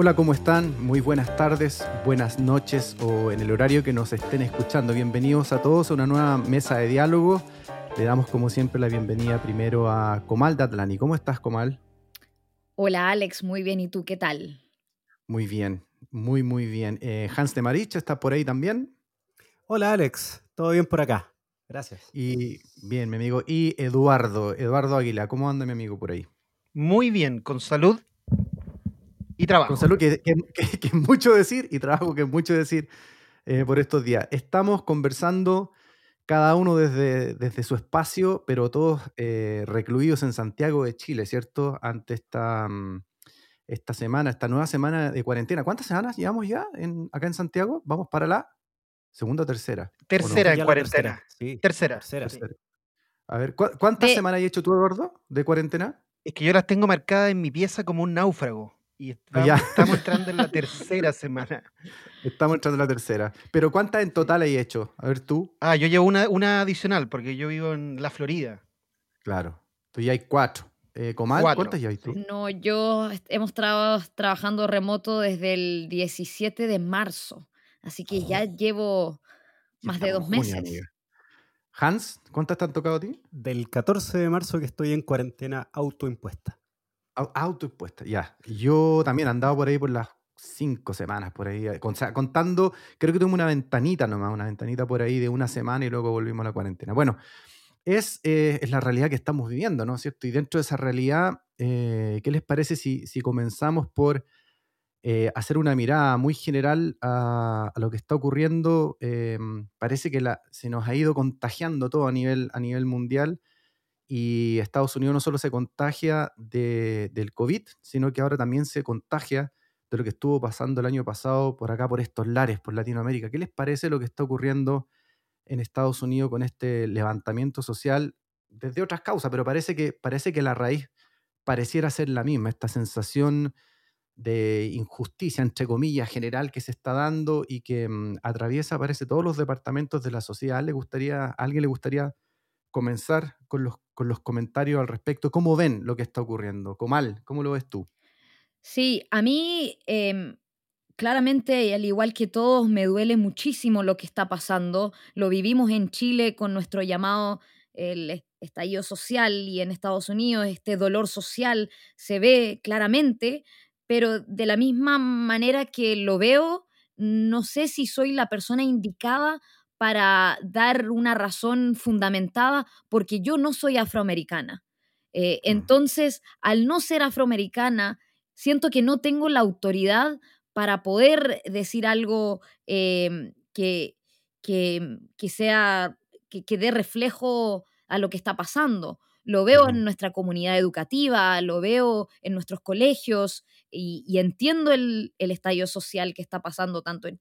Hola, ¿cómo están? Muy buenas tardes, buenas noches o en el horario que nos estén escuchando. Bienvenidos a todos a una nueva mesa de diálogo. Le damos como siempre la bienvenida primero a Comal Datlani. ¿Cómo estás, Comal? Hola, Alex. Muy bien. ¿Y tú qué tal? Muy bien, muy, muy bien. Eh, Hans de Marich está por ahí también. Hola, Alex. ¿Todo bien por acá? Gracias. Y bien, mi amigo. Y Eduardo, Eduardo Aguila. ¿Cómo anda mi amigo por ahí? Muy bien, con salud y trabajo. Con salud, que, es mucho decir, y trabajo, que es mucho decir eh, por estos días. Estamos conversando cada uno desde, desde su espacio, pero todos eh, recluidos en Santiago de Chile, ¿cierto? Ante esta, mm, esta semana, esta nueva semana de cuarentena. ¿Cuántas semanas llevamos ya en, acá en Santiago? Vamos para la segunda o tercera. Tercera en cuarentena. Sí, tercera. tercera. A ver, ¿cuántas semanas has hecho tú, Eduardo, de cuarentena? Es que yo las tengo marcadas en mi pieza como un náufrago. Y ah, estamos, entrando en la tercera semana. Estamos entrando en la tercera. Pero ¿cuántas en total hay hecho? A ver tú. Ah, yo llevo una, una adicional porque yo vivo en la Florida. Claro. Tú ya hay cuatro. Eh, Comal, ¿cuántas ya hay tú? No, yo hemos estado trabajando remoto desde el 17 de marzo. Así que ya oh. llevo más de dos meses. Hans, ¿cuántas te han tocado a ti? Del 14 de marzo que estoy en cuarentena autoimpuesta. Autoimpuesta, ya. Yo también he andado por ahí por las cinco semanas, por ahí, eh, contando, creo que tuve una ventanita nomás, una ventanita por ahí de una semana y luego volvimos a la cuarentena. Bueno, es, eh, es la realidad que estamos viviendo, ¿no es cierto? Y dentro de esa realidad, eh, ¿qué les parece si, si comenzamos por hacer una mirada muy general a, lo que está ocurriendo? parece que se nos ha ido contagiando todo a nivel, a nivel mundial y Estados Unidos no solo se contagia del COVID, sino que ahora también se contagia de lo que estuvo pasando el año pasado por acá, por estos lares, por Latinoamérica. ¿Qué les parece lo que está ocurriendo en Estados Unidos con este levantamiento social desde otras causas? Pero parece que, parece que la raíz pareciera ser la misma, esta sensación de injusticia, entre comillas, general que se está dando y que mm, atraviesa, parece, todos los departamentos de la sociedad. ¿Le gustaría, ¿A alguien le gustaría comenzar con los, con los comentarios al respecto. ¿Cómo ven lo que está ocurriendo? Comal, ¿cómo lo ves tú? Sí, a mí eh, claramente, al igual que todos, me duele muchísimo lo que está pasando. Lo vivimos en Chile con nuestro llamado el estallido social y en Estados Unidos este dolor social se ve claramente, pero de la misma manera que lo veo, no sé si soy la persona indicada para dar una razón fundamentada porque yo no soy afroamericana. Eh, entonces, al no ser afroamericana, siento que no tengo la autoridad para poder decir algo em, que, que, sea, que, dé reflejo a lo que está pasando. Lo veo en nuestra comunidad educativa, lo veo en nuestros colegios y, entiendo el, el estallido social que está pasando tanto en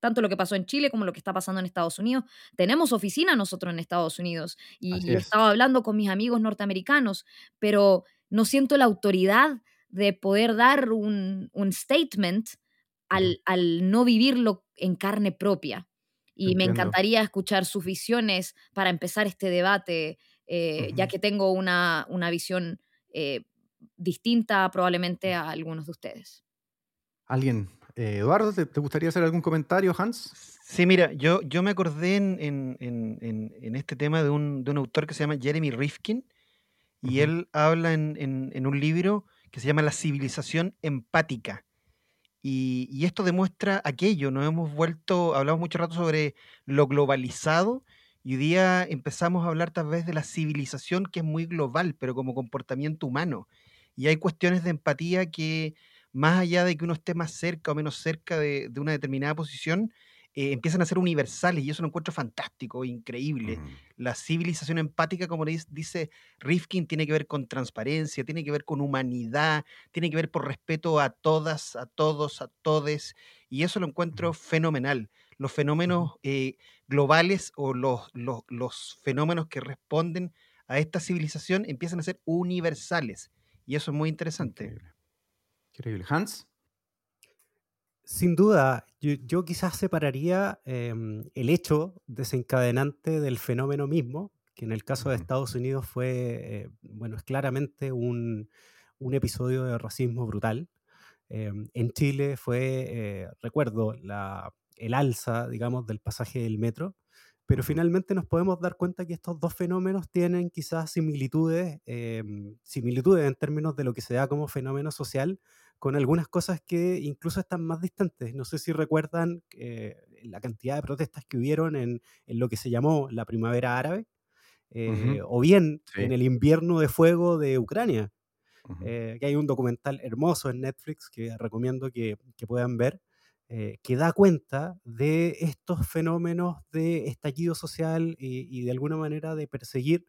tanto lo que pasó en Chile como lo que está pasando en Estados Unidos. Tenemos oficina nosotros en Estados Unidos y, estaba hablando con mis amigos norteamericanos, pero no siento la autoridad de poder dar un, statement al, no vivirlo en carne propia. Y me encantaría escuchar sus visiones para empezar este debate, eh, ya que tengo una, una visión eh, distinta probablemente a algunos de ustedes. ¿Alguien eh, Eduardo, ¿te, gustaría hacer algún comentario, Hans? Sí, mira, yo, yo me acordé en, este tema de un, autor que se llama Jeremy Rifkin y él habla en, un libro que se llama La civilización empática. Y, esto demuestra aquello, nos hemos vuelto, hablamos mucho rato sobre lo globalizado y hoy día empezamos a hablar tal vez de la civilización que es muy global, pero como comportamiento humano. Y hay cuestiones de empatía que más allá de que uno esté más cerca o menos cerca de, una determinada posición, eh, empiezan a ser universales y eso lo encuentro fantástico, increíble. Mm. La civilización empática, como dice Rifkin, tiene que ver con transparencia, tiene que ver con humanidad, tiene que ver por respeto a todas, a todos, a todes, y eso lo encuentro fenomenal. Los fenómenos eh, globales o los, los, fenómenos que responden a esta civilización empiezan a ser universales, y eso es muy interesante. Increíble. Hans. Sin duda, yo, quizás separaría em, el hecho desencadenante del fenómeno mismo, que en el caso de Estados Unidos fue, eh, bueno, es claramente un, episodio de racismo brutal. Em, en Chile fue, eh, recuerdo, el alza, digamos, del pasaje del metro, pero finalmente nos podemos dar cuenta que estos dos fenómenos tienen quizás similitudes, em, similitudes en términos de lo que se da como fenómeno social, con algunas cosas que incluso están más distantes. No sé si recuerdan eh, la cantidad de protestas que hubieron en, lo que se llamó la primavera árabe, eh, o bien en el invierno de fuego de Ucrania, eh, que hay un documental hermoso en Netflix que recomiendo que, que puedan ver, eh, que da cuenta de estos fenómenos de estallido social y, de alguna manera de perseguir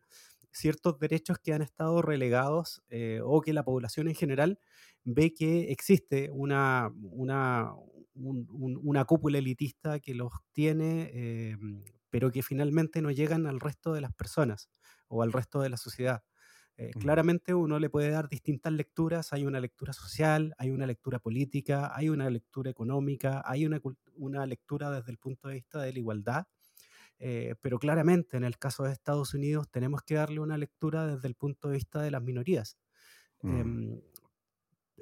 ciertos derechos que han estado relegados eh, o que la población en general ve que existe una, una, una cúpula elitista que los tiene, eh, pero que finalmente no llegan al resto de las personas o al resto de la sociedad. Eh, claramente uno le puede dar distintas lecturas, hay una lectura social, hay una lectura política, hay una lectura económica, hay una, una lectura desde el punto de vista de la igualdad, eh, pero claramente en el caso de Estados Unidos tenemos que darle una lectura desde el punto de vista de las minorías. Mm. Em,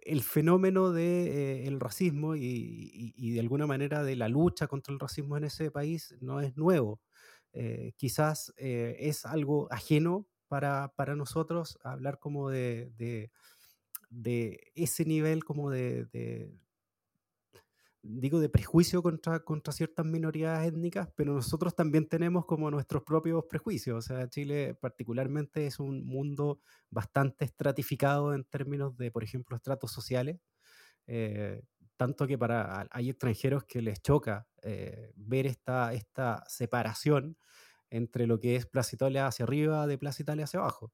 el fenómeno del de, racismo y, y, de alguna manera de la lucha contra el racismo en ese país no es nuevo. Eh, quizás es algo ajeno para, para nosotros hablar como de, de, de ese nivel como de, de, digo, de prejuicio contra, contra ciertas minorías étnicas, pero nosotros también tenemos como nuestros propios prejuicios. O sea, Chile particularmente es un mundo bastante estratificado en términos de, por ejemplo, estratos sociales. Eh, tanto que para hay extranjeros que les choca eh, ver esta, esta separación entre lo que es Plaza hacia arriba de Plaza Italia hacia abajo.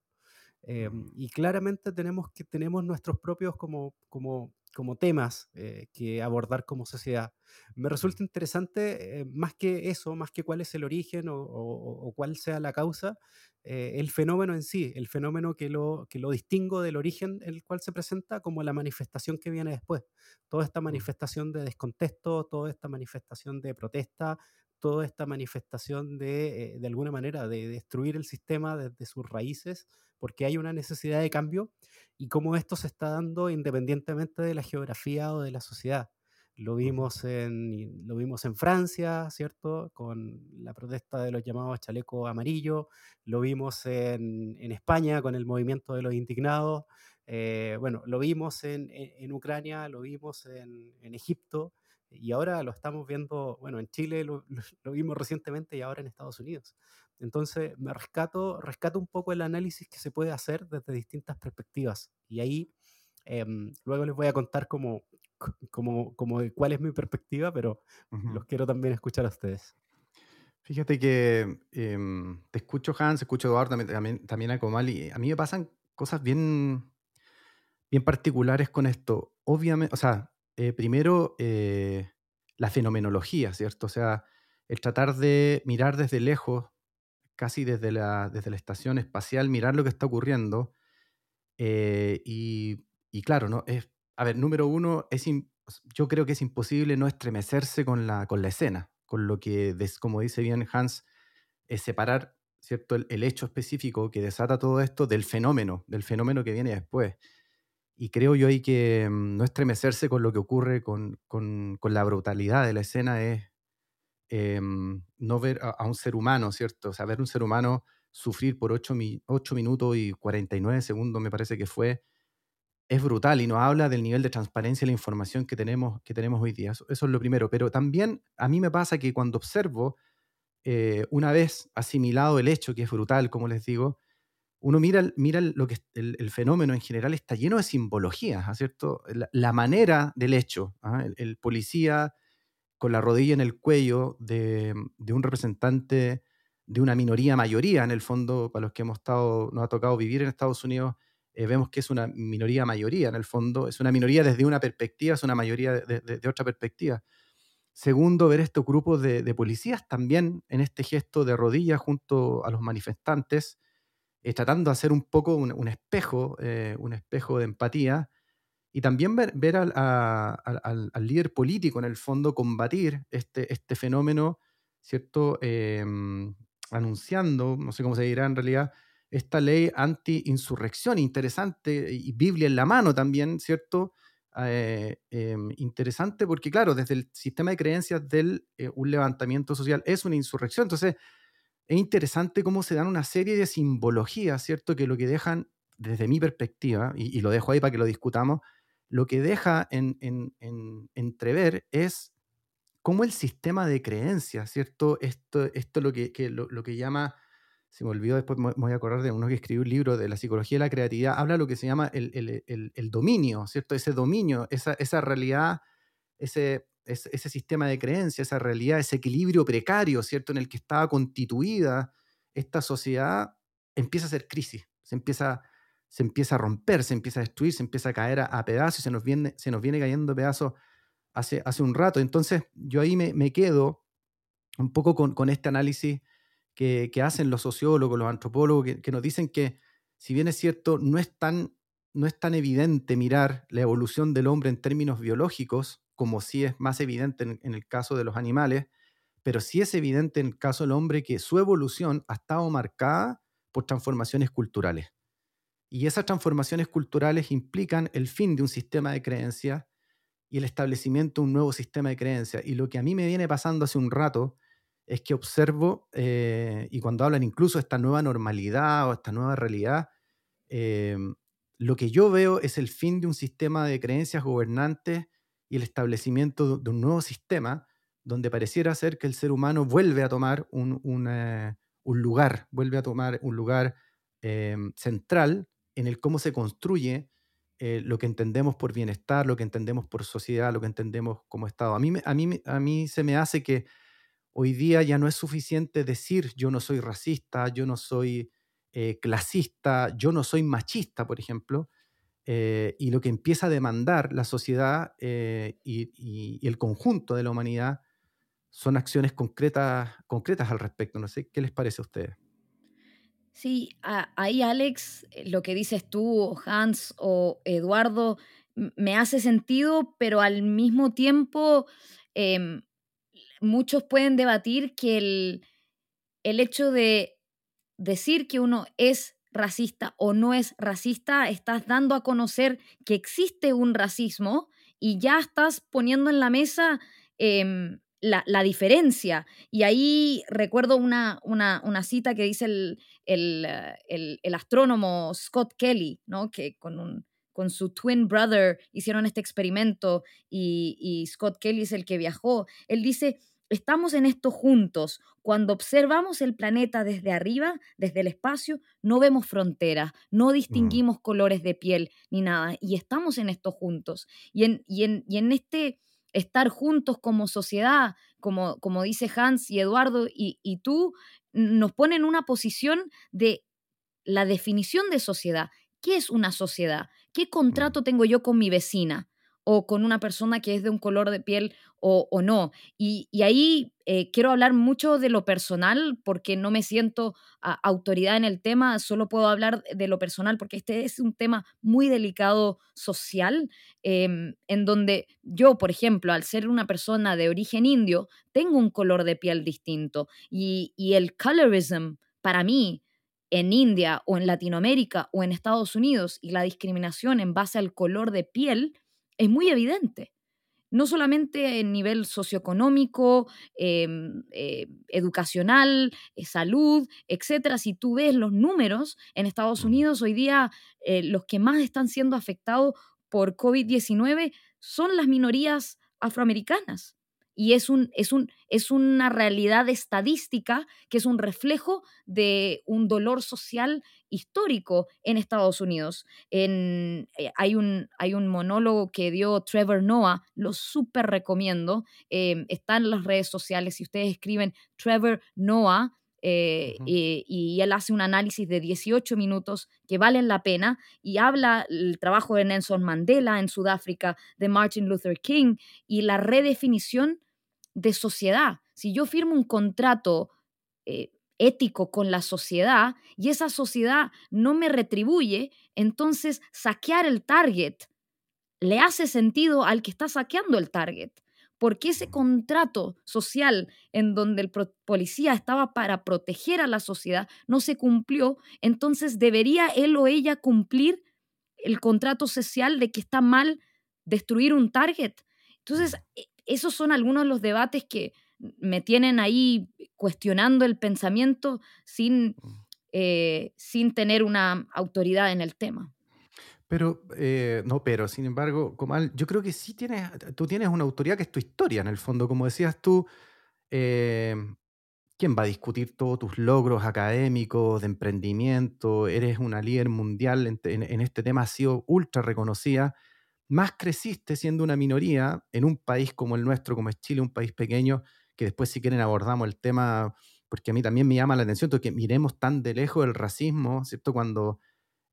Mm. y claramente tenemos, que, tenemos nuestros propios como, como, como temas eh, que abordar como sociedad. Me resulta interesante, eh, más que eso, más que cuál es el origen o, o, cuál sea la causa, eh, el fenómeno en sí, el fenómeno que lo, que lo distingo del origen el cual se presenta como la manifestación que viene después. Toda esta mm. manifestación de descontexto, toda esta manifestación de protesta, toda esta manifestación de, eh, de alguna manera, de destruir el sistema desde sus raíces, porque hay una necesidad de cambio y cómo esto se está dando independientemente de la geografía o de la sociedad. Lo vimos en, lo vimos en Francia, ¿cierto? Con la protesta de los llamados chalecos amarillos. Lo vimos en, en, España con el movimiento de los indignados. Eh, bueno, lo vimos en, en, Ucrania, lo vimos en, en Egipto y ahora lo estamos viendo, bueno, en Chile lo, lo, vimos recientemente y ahora en Estados Unidos. Entonces, me rescato, rescato un poco el análisis que se puede hacer desde distintas perspectivas. Y ahí em, luego les voy a contar como, como, como cuál es mi perspectiva, pero los quiero también escuchar a ustedes. Fíjate que em, te escucho Hans, escucho Eduardo, también, también a Comal, y a mí me pasan cosas bien, bien particulares con esto. Obviamente, o sea, eh, primero, eh, la fenomenología, ¿cierto? O sea, el tratar de mirar desde lejos, casi desde la, desde la estación espacial, mirar lo que está ocurriendo. Eh, y, claro, ¿no? Es, a ver, número uno, es yo creo que es imposible no estremecerse con la, con la escena, con lo que, como dice bien Hans, es separar ¿cierto? El, hecho específico que desata todo esto del fenómeno, del fenómeno que viene después. Y creo yo hay que mm, no estremecerse con lo que ocurre con, con, con la brutalidad de la escena, es em, no ver a, un ser humano, ¿cierto? O sea, ver un ser humano sufrir por 8, 8 minutos y 49 segundos, me parece que fue, es brutal y nos habla del nivel de transparencia de la información que tenemos, que tenemos hoy día. Eso, es lo primero. Pero también a mí me pasa que cuando observo, eh, una vez asimilado el hecho, que es brutal, como les digo, uno mira, mira lo que el, fenómeno en general está lleno de simbologías, ¿ah, ¿cierto? La, manera del hecho, ¿ah? el, policía con la rodilla en el cuello de, un representante de una minoría mayoría, en el fondo, para los que hemos estado, nos ha tocado vivir en Estados Unidos, eh, vemos que es una minoría mayoría, en el fondo, es una minoría desde una perspectiva, es una mayoría de, otra perspectiva. Segundo, ver estos grupos de, policías también en este gesto de rodilla junto a los manifestantes, eh, tratando de hacer un poco un, espejo, eh, un espejo de empatía, y también ver, ver al, al, líder político en el fondo combatir este, este fenómeno, ¿cierto? Em, anunciando, no sé cómo se dirá en realidad, esta ley anti-insurrección, interesante, y Biblia en la mano también, ¿cierto? eh, em, interesante porque, claro, desde el sistema de creencias del eh, un levantamiento social es una insurrección. Entonces, es interesante cómo se dan una serie de simbologías, ¿cierto? Que lo que dejan, desde mi perspectiva, y, lo dejo ahí para que lo discutamos, lo que deja en, entrever es cómo el sistema de creencias, ¿cierto? Esto, esto lo que, lo, que llama se me olvidó, después me voy a acordar de uno que escribió un libro de la psicología de la creatividad, habla de lo que se llama el, dominio, ¿cierto? Ese dominio, esa, esa realidad, ese, ese, sistema de creencias, esa realidad, ese equilibrio precario, ¿cierto? En el que estaba constituida esta sociedad, empieza a ser crisis, se empieza, se empieza a romper, se empieza a destruir, se empieza a caer a, pedazos, se nos viene, se nos viene cayendo pedazos hace, hace un rato. Entonces, yo ahí me, me quedo un poco con, con este análisis que, hacen los sociólogos, los antropólogos, que, nos dicen que, si bien es cierto, no es, tan, no es tan evidente mirar la evolución del hombre en términos biológicos, como sí es más evidente en, el caso de los animales, pero sí es evidente en el caso del hombre que su evolución ha estado marcada por transformaciones culturales. Y esas transformaciones culturales implican el fin de un sistema de creencias y el establecimiento de un nuevo sistema de creencias. Y lo que a mí me viene pasando hace un rato es que observo, eh, y cuando hablan incluso de esta nueva normalidad o esta nueva realidad, eh, lo que yo veo es el fin de un sistema de creencias gobernantes y el establecimiento de un nuevo sistema donde pareciera ser que el ser humano vuelve a tomar un, eh, lugar, vuelve a tomar un lugar central en el cómo se construye lo que entendemos por bienestar, lo que entendemos por sociedad, lo que entendemos como Estado. A mí, a mí, a mí se me hace que Hoy día ya no es suficiente decir yo no soy racista, yo no soy eh, clasista, yo no soy machista, por ejemplo, eh, y lo que empieza a demandar la sociedad eh, y, el conjunto de la humanidad son acciones concretas, concretas al respecto. No sé, ¿qué les parece a ustedes? Sí, ahí Alex, lo que dices tú, Hans o Eduardo, me hace sentido, pero al mismo tiempo em, muchos pueden debatir que el, el hecho de decir que uno es racista o no es racista, estás dando a conocer que existe un racismo y ya estás poniendo en la mesa em, la, diferencia. Y ahí recuerdo una, una, cita que dice el, el, astrónomo Scott Kelly, ¿no? que con un, con su twin brother hicieron este experimento y, Scott Kelly es el que viajó. Él dice, estamos en esto juntos. Cuando observamos el planeta desde arriba, desde el espacio, no vemos fronteras, no mm. distinguimos colores de piel ni nada. Y estamos en esto juntos. Y en, y en, este estar juntos como sociedad, como, como dice Hans y Eduardo y, y tú, nos pone en una posición de la definición de sociedad. ¿Qué es una sociedad? ¿Qué contrato tengo yo con mi vecina? O con una persona que es de un color de piel o, no. Y, ahí eh, quiero hablar mucho de lo personal porque no me siento autoridad en el tema, solo puedo hablar de lo personal porque este es un tema muy delicado social, em, en donde yo, por ejemplo, al ser una persona de origen indio, tengo un color de piel distinto y, y el colorism para mí en India o en Latinoamérica o en Estados Unidos y la discriminación en base al color de piel es muy evidente. No solamente en nivel socioeconómico, em, eh, educacional, eh, salud, etcétera. Si tú ves los números en Estados Unidos, hoy día eh, los que más están siendo afectados por COVID-19 son las minorías afroamericanas y es, un, es, un, es una realidad estadística que es un reflejo de un dolor social histórico en Estados Unidos. En, eh, hay, un, hay un monólogo que dio Trevor Noah, lo súper recomiendo, eh, está en las redes sociales, si ustedes escriben Trevor Noah, eh, y, él hace un análisis de 18 minutos que valen la pena y habla el trabajo de Nelson Mandela en Sudáfrica, de Martin Luther King y la redefinición de sociedad. Si yo firmo un contrato eh, ético con la sociedad y esa sociedad no me retribuye, entonces saquear el target le hace sentido al que está saqueando el target. Porque ese contrato social en donde el policía estaba para proteger a la sociedad no se cumplió, entonces debería él o ella cumplir el contrato social de que está mal destruir un target. Entonces, e, esos son algunos de los debates que me tienen ahí cuestionando el pensamiento sin, Mm. eh, sin tener una autoridad en el tema. Pero, eh, no, pero, sin embargo, Comal, yo creo que sí tienes, tú tienes una autoridad que es tu historia, en el fondo, como decías tú, eh, ¿quién va a discutir todos tus logros académicos, de emprendimiento? Eres una líder mundial en, en- en este tema, has sido ultra reconocida, más creciste siendo una minoría en un país como el nuestro, como es Chile, un país pequeño, que después si quieren abordamos el tema, porque a mí también me llama la atención, que miremos tan de lejos el racismo, ¿cierto? Cuando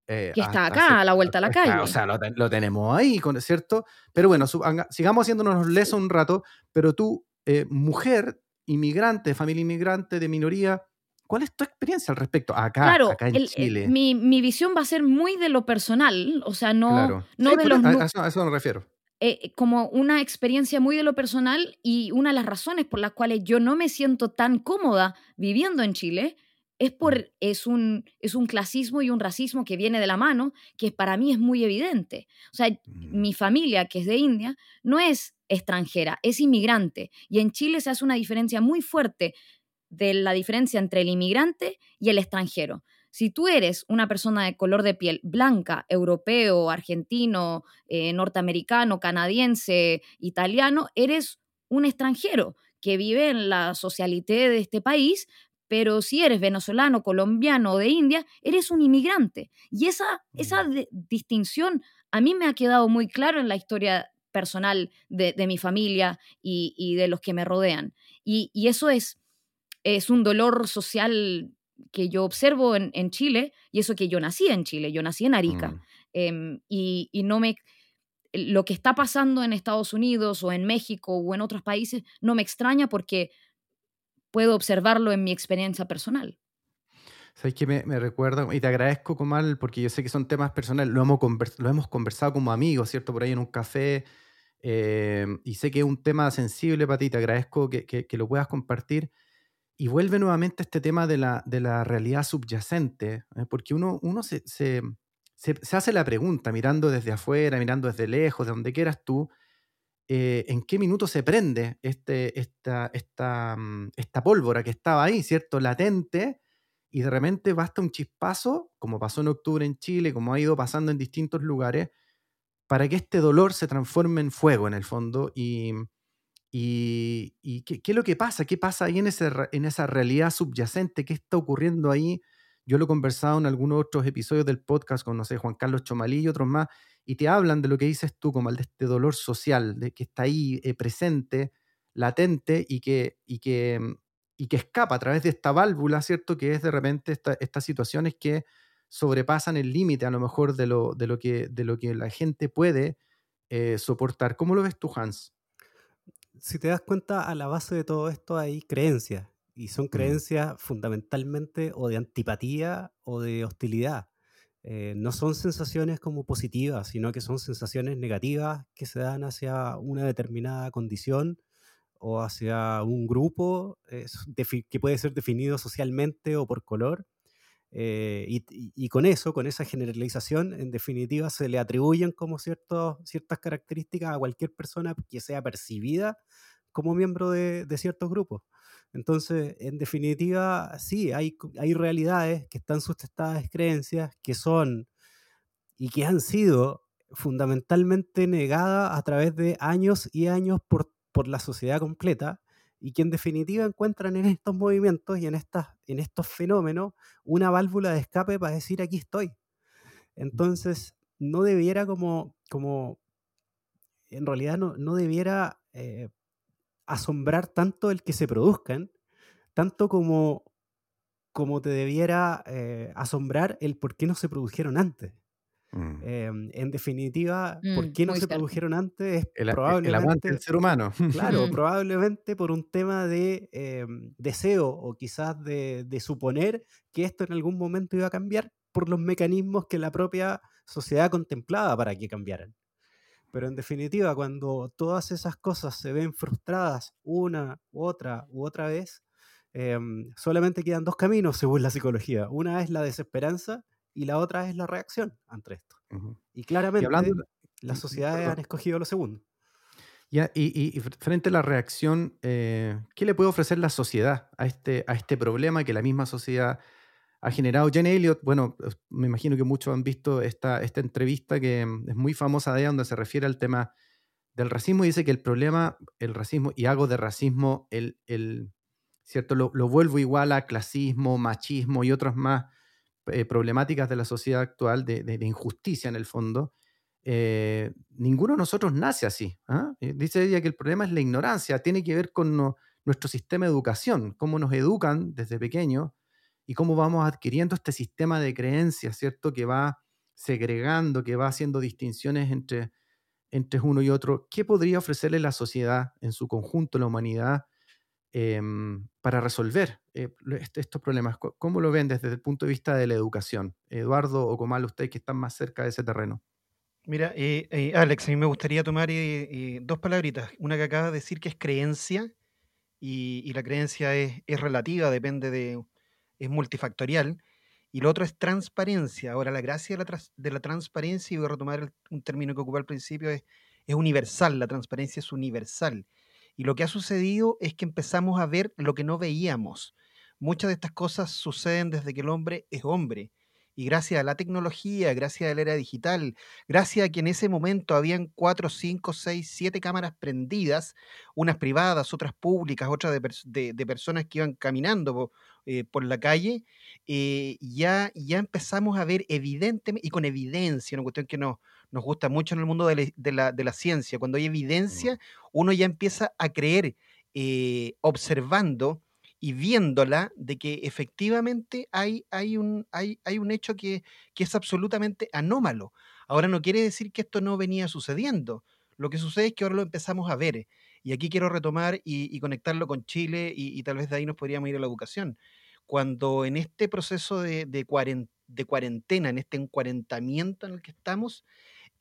eh, Que está acá, a la vuelta a la está- calle. O sea, lo, ten- lo tenemos ahí, ¿cierto? Pero bueno, su- sigamos haciéndonos los lesos un rato, pero tú, eh, mujer, inmigrante, familia inmigrante, de minoría, ¿cuál es tu experiencia al respecto? Acá, Claro, acá en el- el- Chile. mi, mi visión va a ser muy de lo personal, o sea, no, claro. no Sí, de los... a, eso, a eso me refiero. eh, como una experiencia muy de lo personal y una de las razones por las cuales yo no me siento tan cómoda viviendo en Chile es por es un es un clasismo y un racismo que viene de la mano que para mí es muy evidente. O sea, Mm. mi familia que es de India no es extranjera, es inmigrante y en Chile se hace una diferencia muy fuerte de la diferencia entre el inmigrante y el extranjero. Si tú eres una persona de color de piel blanca, europeo, argentino, eh, norteamericano, canadiense, italiano, eres un extranjero que vive en la socialité de este país, pero si eres venezolano, colombiano o de India, eres un inmigrante. Y esa, esa distinción a mí me ha quedado muy claro en la historia personal de, de mi familia y, y de los que me rodean. Y, y eso es, es un dolor social que yo observo en, en Chile, y eso que yo nací en Chile, yo nací en Arica, Mm. em, y, y no me... Lo que está pasando en Estados Unidos o en México o en otros países no me extraña porque puedo observarlo en mi experiencia personal. ¿Sabes qué me, me recuerda? Y te agradezco, Comal, porque yo sé que son temas personales, lo hemos, convers- lo hemos conversado como amigos, ¿cierto? Por ahí en un café, eh, y sé que es un tema sensible para ti, te agradezco que, que- que lo puedas compartir. Y vuelve nuevamente este tema de la, de la realidad subyacente, ¿eh? porque uno, uno se, se- se- hace la pregunta, mirando desde afuera, mirando desde lejos, de donde quieras tú, eh, en qué minuto se prende este, esta, esta, mm, esta pólvora que estaba ahí, ¿cierto? Latente, y de repente basta un chispazo, como pasó en octubre en Chile, como ha ido pasando en distintos lugares, para que este dolor se transforme en fuego en el fondo. Y, y, ¿qué, es lo que pasa? ¿Qué pasa ahí en, en esa realidad subyacente? ¿Qué está ocurriendo ahí? Yo lo he conversado en algunos otros episodios del podcast con, no sé, Juan Carlos Chomalí y otros más, y te hablan de lo que dices tú, como el de este dolor social, de que está ahí eh, presente, latente y que, y, que, mm, y que escapa a través de esta válvula, ¿cierto? Que es de repente esta- estas situaciones que sobrepasan el límite a lo mejor de lo, de, lo que, de lo que la gente puede eh, soportar. ¿Cómo lo ves tú, Hans? Si te das cuenta, a la base de todo esto hay creencias, y son creencias fundamentalmente o de antipatía o de hostilidad. Eh, no son sensaciones como positivas, sino que son sensaciones negativas que se dan hacia una determinada condición o hacia un grupo eh, que puede ser definido socialmente o por color. Eh, y, con eso, con esa generalización, en definitiva, se le atribuyen como ciertas características a cualquier persona que sea percibida como miembro de, de ciertos grupos. Entonces, en definitiva, sí, hay, hay realidades que están sustentadas en creencias que son y que han sido fundamentalmente negadas a través de años y años por, por la sociedad completa y que en definitiva encuentran en estos movimientos y en, estas, en estos fenómenos una válvula de escape para decir aquí estoy. Entonces, no debiera como, como en realidad no, no debiera eh, asombrar tanto el que se produzcan, tanto como, como te debiera eh, asombrar el por qué no se produjeron antes. Mm. Eh, en definitiva, ¿por Mm, qué no se cierto. produjeron antes? Es El, el probablemente, aguante del ser humano. claro, probablemente por un tema de eh, deseo o quizás de, de suponer que esto en algún momento iba a cambiar por los mecanismos que la propia sociedad contemplaba para que cambiaran. Pero en definitiva, cuando todas esas cosas se ven frustradas una, u otra u otra vez, em, solamente quedan dos caminos según la psicología. Una es la desesperanza y la otra es la reacción ante esto. Y Y claramente, hablando, las sociedades han escogido lo segundo. Ya, y, frente a la reacción, eh, ¿qué le puede ofrecer la sociedad a este, a este problema que la misma sociedad ha generado? Jenny Elliott, bueno, me imagino que muchos han visto esta, esta entrevista que mm, es muy famosa de ella, donde se refiere al tema del racismo y dice que el problema, el racismo, y hago de racismo el, el ¿cierto? Lo, vuelvo igual a clasismo, machismo y otras más eh, problemáticas de la sociedad actual, de, de injusticia en el fondo, eh, ninguno de nosotros nace así. ¿ah? Eh, dice ella que el problema es la ignorancia, tiene que ver con nuestro sistema de educación, cómo nos educan desde pequeños y cómo vamos adquiriendo este sistema de creencias, ¿cierto? Que va segregando, que va haciendo distinciones entre, entre uno y otro. ¿Qué podría ofrecerle la sociedad en su conjunto, la humanidad, em, para resolver eh, estos problemas? ¿Cómo lo ven desde el punto de vista de la educación? Eduardo o Comal, ustedes que están más cerca de ese terreno. Mira, eh, eh, Alex, a mí me gustaría tomar eh, dos palabritas. Una que acaba de decir que es creencia, y, la creencia es, relativa, depende de, es multifactorial. Y lo otro es transparencia. Ahora, la gracia de la, transparencia, y voy a retomar un término que ocupé al principio, es universal. La transparencia es universal. Y lo que ha sucedido es que empezamos a ver lo que no veíamos. Muchas de estas cosas suceden desde que el hombre es hombre y gracias a la tecnología, gracias a la era digital, gracias a que en ese momento habían cuatro, cinco, seis, siete cámaras prendidas, unas privadas, otras públicas, otras de, personas que iban caminando eh, por la calle, eh, ya, ya empezamos a ver evidentemente, y con evidencia, una cuestión que nos, nos gusta mucho en el mundo de la, de la, ciencia, cuando hay evidencia, uno ya empieza a creer, eh, observando, y viéndola de que efectivamente hay, hay, un, hay, hay un hecho que, es absolutamente anómalo. Ahora no quiere decir que esto no venía sucediendo. Lo que sucede es que ahora lo empezamos a ver. Y aquí quiero retomar y, conectarlo con Chile y, tal vez de ahí nos podríamos ir a la educación. Cuando en este proceso de, de, cuarentena, en este encuarentamiento en el que estamos,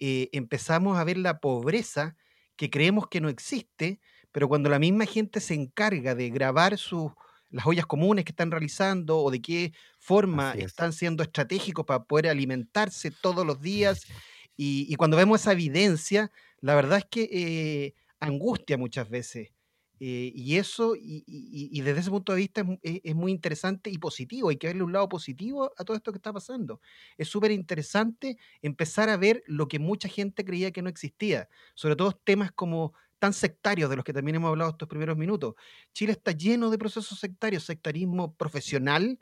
eh, empezamos a ver la pobreza que creemos que no existe, pero cuando la misma gente se encarga de grabar sus las ollas comunes que están realizando o de qué forma están siendo estratégicos para poder alimentarse todos los días. Y, cuando vemos esa evidencia, la verdad es que eh, angustia muchas veces. Eh, y eso, y, desde ese punto de vista, es, muy interesante y positivo. Hay que verle un lado positivo a todo esto que está pasando. Es súper interesante empezar a ver lo que mucha gente creía que no existía. Sobre todo temas como tan sectarios de los que también hemos hablado estos primeros minutos. Chile está lleno de procesos sectarios, sectarismo profesional.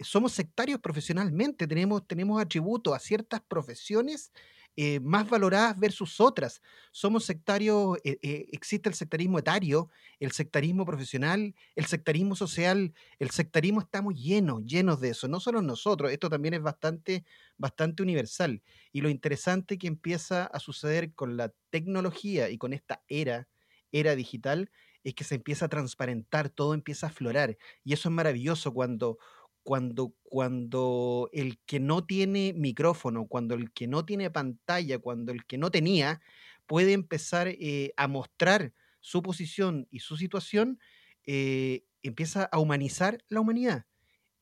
Somos sectarios profesionalmente, tenemos, tenemos atributos a ciertas profesiones eh, más valoradas versus otras. Somos sectarios, eh, existe el sectarismo etario, el sectarismo profesional, el sectarismo social, el sectarismo estamos llenos, llenos de eso, no solo nosotros, esto también es bastante, bastante universal. Y lo interesante que empieza a suceder con la tecnología y con esta era, era digital, es que se empieza a transparentar, todo empieza a aflorar. Y eso es maravilloso cuando, cuando, cuando el que no tiene micrófono, cuando el que no tiene pantalla, cuando el que no tenía, puede empezar eh, a mostrar su posición y su situación, eh, empieza a humanizar la humanidad.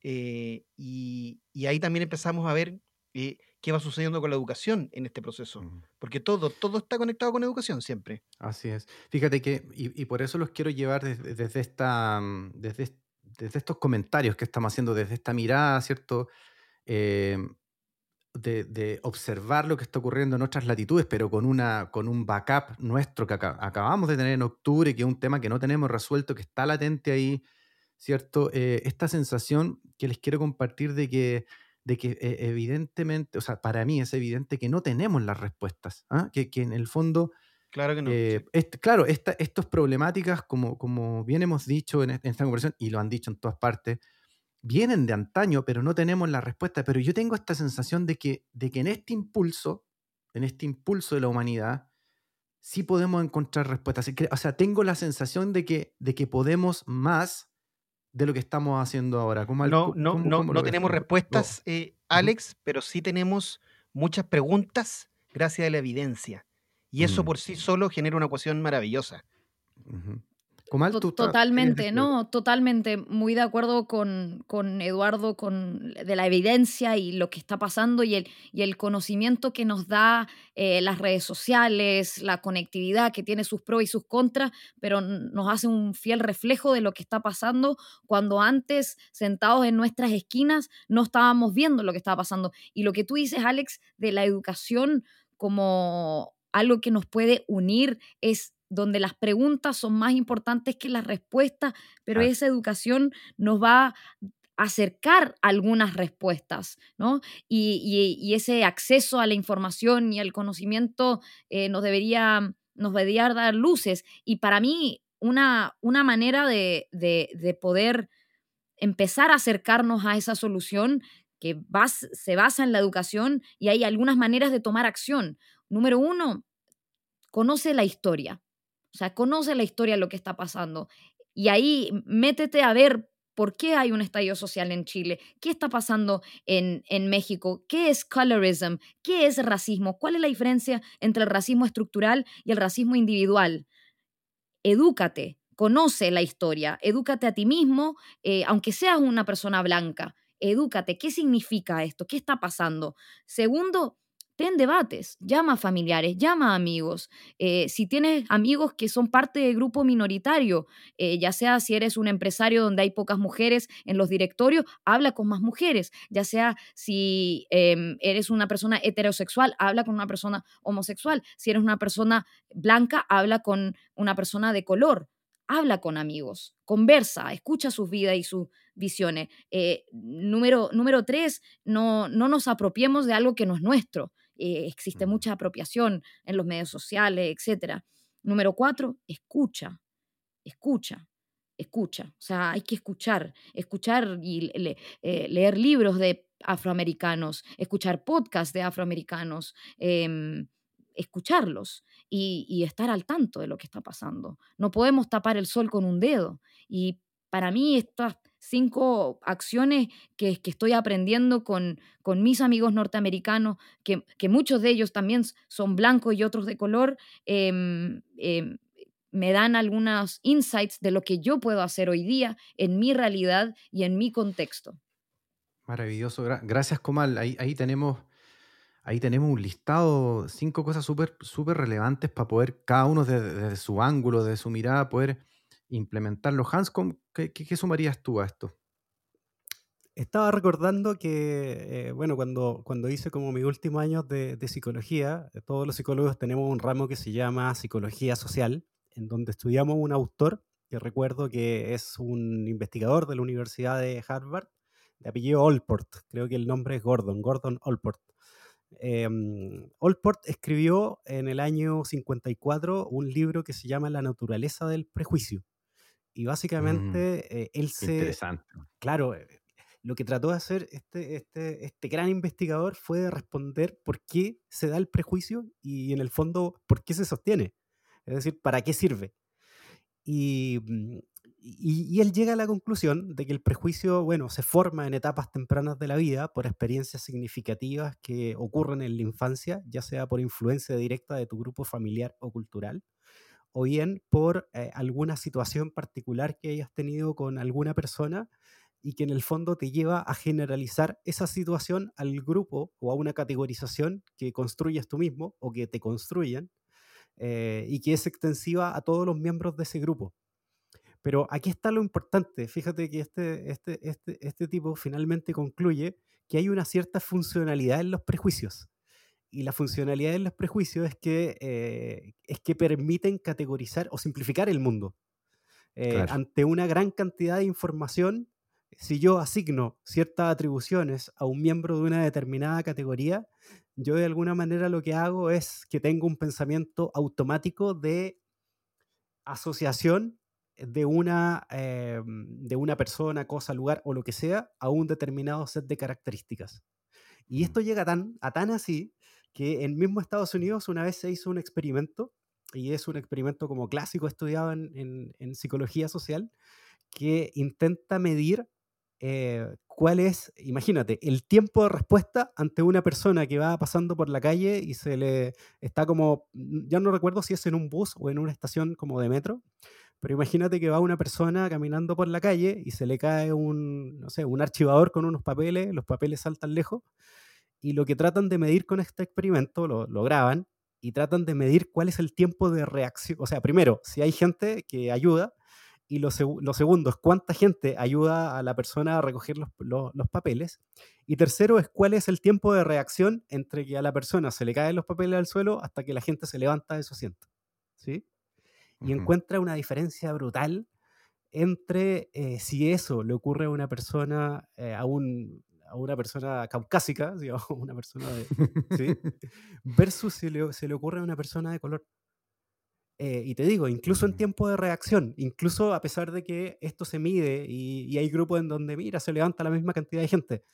Eh, y, y, ahí también empezamos a ver qué va sucediendo con la educación en este proceso. Porque todo, todo está conectado con educación siempre. Así es. Fíjate que, y, por eso los quiero llevar desde, esta, mm, desde, desde, estos comentarios que estamos haciendo, desde esta mirada, ¿cierto? Em, de, observar lo que está ocurriendo en otras latitudes, pero con, una, con un backup nuestro que acabamos de tener en octubre, que es un tema que no tenemos resuelto, que está latente ahí, ¿cierto? Eh, esta sensación que les quiero compartir de que de que eh, evidentemente, o sea, para mí es evidente que no tenemos las respuestas, ¿ah? que, en el fondo... Claro que no. Eh, claro, esta, estas problemáticas, como, como bien hemos dicho en, esta conversación, y lo han dicho en todas partes, vienen de antaño, pero no tenemos la respuesta. Pero yo tengo esta sensación de que, de que en este impulso, en este impulso de la humanidad, sí podemos encontrar respuestas. O sea, tengo la sensación de que, de que podemos más de lo que estamos haciendo ahora. no, no, no, no tenemos respuestas, eh, Alex, pero sí tenemos muchas preguntas gracias a la evidencia. Y eso mm. por sí solo genera una ecuación maravillosa. totalmente, no, totalmente, muy de acuerdo con, con, Eduardo, con de la evidencia y lo que está pasando y el, y el conocimiento que nos da eh, las redes sociales, la conectividad que tiene sus pros y sus contras, pero nos hace un fiel reflejo de lo que está pasando cuando antes, sentados en nuestras esquinas, no estábamos viendo lo que estaba pasando. Y lo que tú dices, Alex, de la educación como algo que nos puede unir es donde las preguntas son más importantes que las respuestas, pero esa educación nos va a acercar algunas respuestas, ¿no? Y, ese acceso a la información y al conocimiento eh, nos, debería, nos debería dar luces. Y para mí, una, una manera de, poder empezar a acercarnos a esa solución que se basa en la educación y hay algunas maneras de tomar acción. Número uno, conoce la historia. O sea, conoce la historia de lo que está pasando. Y ahí métete a ver por qué hay un estallido social en Chile, qué está pasando en, en México, qué es colorism, qué es racismo, cuál es la diferencia entre el racismo estructural y el racismo individual. Edúcate, conoce la historia, edúcate a ti mismo, eh, aunque seas una persona blanca, edúcate, ¿qué significa esto? ¿Qué está pasando? Segundo, ten debates, llama a familiares, llama a amigos. Eh, si tienes amigos que son parte del grupo minoritario, eh, ya sea si eres un empresario donde hay pocas mujeres en los directorios, habla con más mujeres. Ya sea si em, eres una persona heterosexual, habla con una persona homosexual. Si eres una persona blanca, habla con una persona de color. Habla con amigos, conversa, escucha sus vidas y sus visiones. Eh, número, número tres, no, no nos apropiemos de algo que no es nuestro. Eh, existe mucha apropiación en los medios sociales, etc. Número cuatro, escucha, escucha, escucha. O sea, hay que escuchar, escuchar y eh, leer libros de afroamericanos, escuchar podcasts de afroamericanos, em, escucharlos y, y, estar al tanto de lo que está pasando. No podemos tapar el sol con un dedo. Y para mí estas cinco acciones que, estoy aprendiendo con, con, mis amigos norteamericanos, que, muchos de ellos también son blancos y otros de color, em, em, me dan algunos insights de lo que yo puedo hacer hoy día en mi realidad y en mi contexto. Maravilloso, gracias Comal. Ahí, ahí, tenemos, ahí tenemos un listado, cinco cosas súper super relevantes para poder, cada uno desde, su ángulo, desde su mirada, poder implementarlo. Hans, ¿qué, qué, sumarías tú a esto? Estaba recordando que, eh, bueno, cuando, cuando hice como mi último año de, psicología, eh, todos los psicólogos tenemos un ramo que se llama psicología social, en donde estudiamos un autor, que recuerdo que es un investigador de la Universidad de Harvard, de apellido Olport, creo que el nombre es Gordon, Gordon Olport. Eh, Olport escribió en el año 54 un libro que se llama La naturaleza del prejuicio. Y básicamente eh, él se... Interesante. Claro, eh, lo que trató de hacer este, este, este gran investigador fue responder por qué se da el prejuicio y en el fondo por qué se sostiene. Es decir, para qué sirve. Y, mm, y, él llega a la conclusión de que el prejuicio, bueno, se forma en etapas tempranas de la vida por experiencias significativas que ocurren en la infancia, ya sea por influencia directa de tu grupo familiar o cultural, o bien por eh, alguna situación particular que hayas tenido con alguna persona y que en el fondo te lleva a generalizar esa situación al grupo o a una categorización que construyes tú mismo o que te construyen eh, y que es extensiva a todos los miembros de ese grupo. Pero aquí está lo importante, fíjate que este, este, este, este tipo finalmente concluye que hay una cierta funcionalidad en los prejuicios y la funcionalidad de los prejuicios es que, eh, es que permiten categorizar o simplificar el mundo. Eh, ante una gran cantidad de información, si yo asigno ciertas atribuciones a un miembro de una determinada categoría, yo de alguna manera lo que hago es que tengo un pensamiento automático de asociación de una, eh, de una persona, cosa, lugar o lo que sea a un determinado set de características. Y esto llega tan, a tan así que en mismo Estados Unidos una vez se hizo un experimento, y es un experimento como clásico estudiado en, en, psicología social, que intenta medir eh, cuál es, imagínate, el tiempo de respuesta ante una persona que va pasando por la calle y se le está como, ya no recuerdo si es en un bus o en una estación como de metro, Pero imagínate que va una persona caminando por la calle y se le cae un, no sé, un archivador con unos papeles, los papeles saltan lejos, y lo que tratan de medir con este experimento, lo, lo graban, y tratan de medir cuál es el tiempo de reacción. O sea, primero, si hay gente que ayuda, y lo, segundo es cuánta gente ayuda a la persona a recoger los, los, papeles. Y tercero es cuál es el tiempo de reacción entre que a la persona se le caen los papeles al suelo hasta que la gente se levanta de su asiento. ¿Sí? Y encuentra una diferencia brutal entre eh, si eso le ocurre a una persona, eh, a, un, a, una persona caucásica, digamos, una persona de, ¿sí? versus si le, se le ocurre a una persona de color. Eh, y te digo, incluso en tiempo de reacción, incluso a pesar de que esto se mide y, hay grupos en donde, mira, se levanta la misma cantidad de gente,